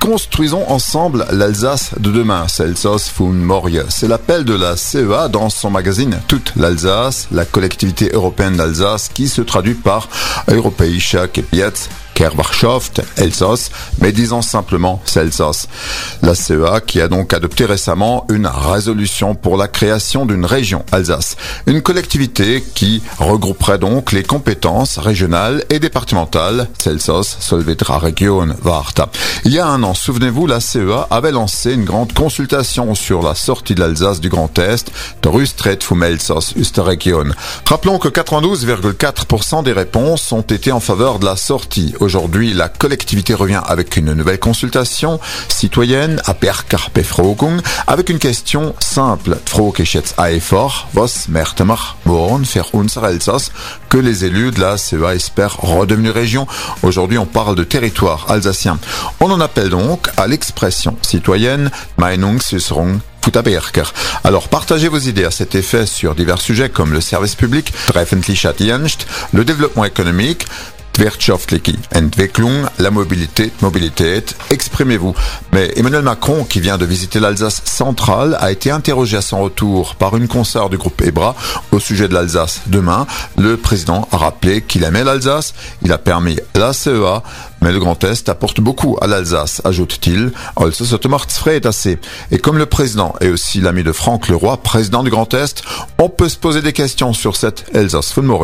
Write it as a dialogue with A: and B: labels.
A: construisons ensemble l'Alsace de demain. Celsos fun Moria. C'est l'appel de la CEA dans son magazine Toute l'Alsace, la collectivité européenne d'Alsace, qui se traduit par Europäische Gebiets Kerwarschaft, Elsass, mais disons simplement Celsos. La CEA qui a donc adopté récemment une résolution pour la création d'une région Alsace. Une collectivité qui regrouperait donc les compétences régionales et départementales Celsos, Solvetra Region, Varta. Il y a un an, souvenez-vous, la CEA avait lancé une grande consultation sur la sortie de l'Alsace du Grand Est, Torustret vom Elsass, Österregion. Rappelons que 92,4% des réponses ont été en faveur de la sortie. Aujourd'hui, la collectivité revient avec une nouvelle consultation citoyenne à Perkarpefrogung avec une question simple. was que les élus de la CEA espèrent redevenir région. Aujourd'hui, on parle de territoire alsacien. On en appelle donc à l'expression citoyenne Meinungsäußerung alors partagez vos idées à cet effet sur divers sujets comme le service public, le développement économique, wirtschaftliche Entwicklung, la mobilité, mobilité, exprimez-vous. Mais Emmanuel Macron, qui vient de visiter l'Alsace centrale, a été interrogé à son retour par une consoeur du groupe EBRA au sujet de l'Alsace. Demain, le président a rappelé qu'il aimait l'Alsace, il a permis la CEA, mais le Grand Est apporte beaucoup à l'Alsace, ajoute-t-il. Et comme le président est aussi l'ami de Franck Leroy, président du Grand Est, on peut se poser des questions sur cette Alsace von.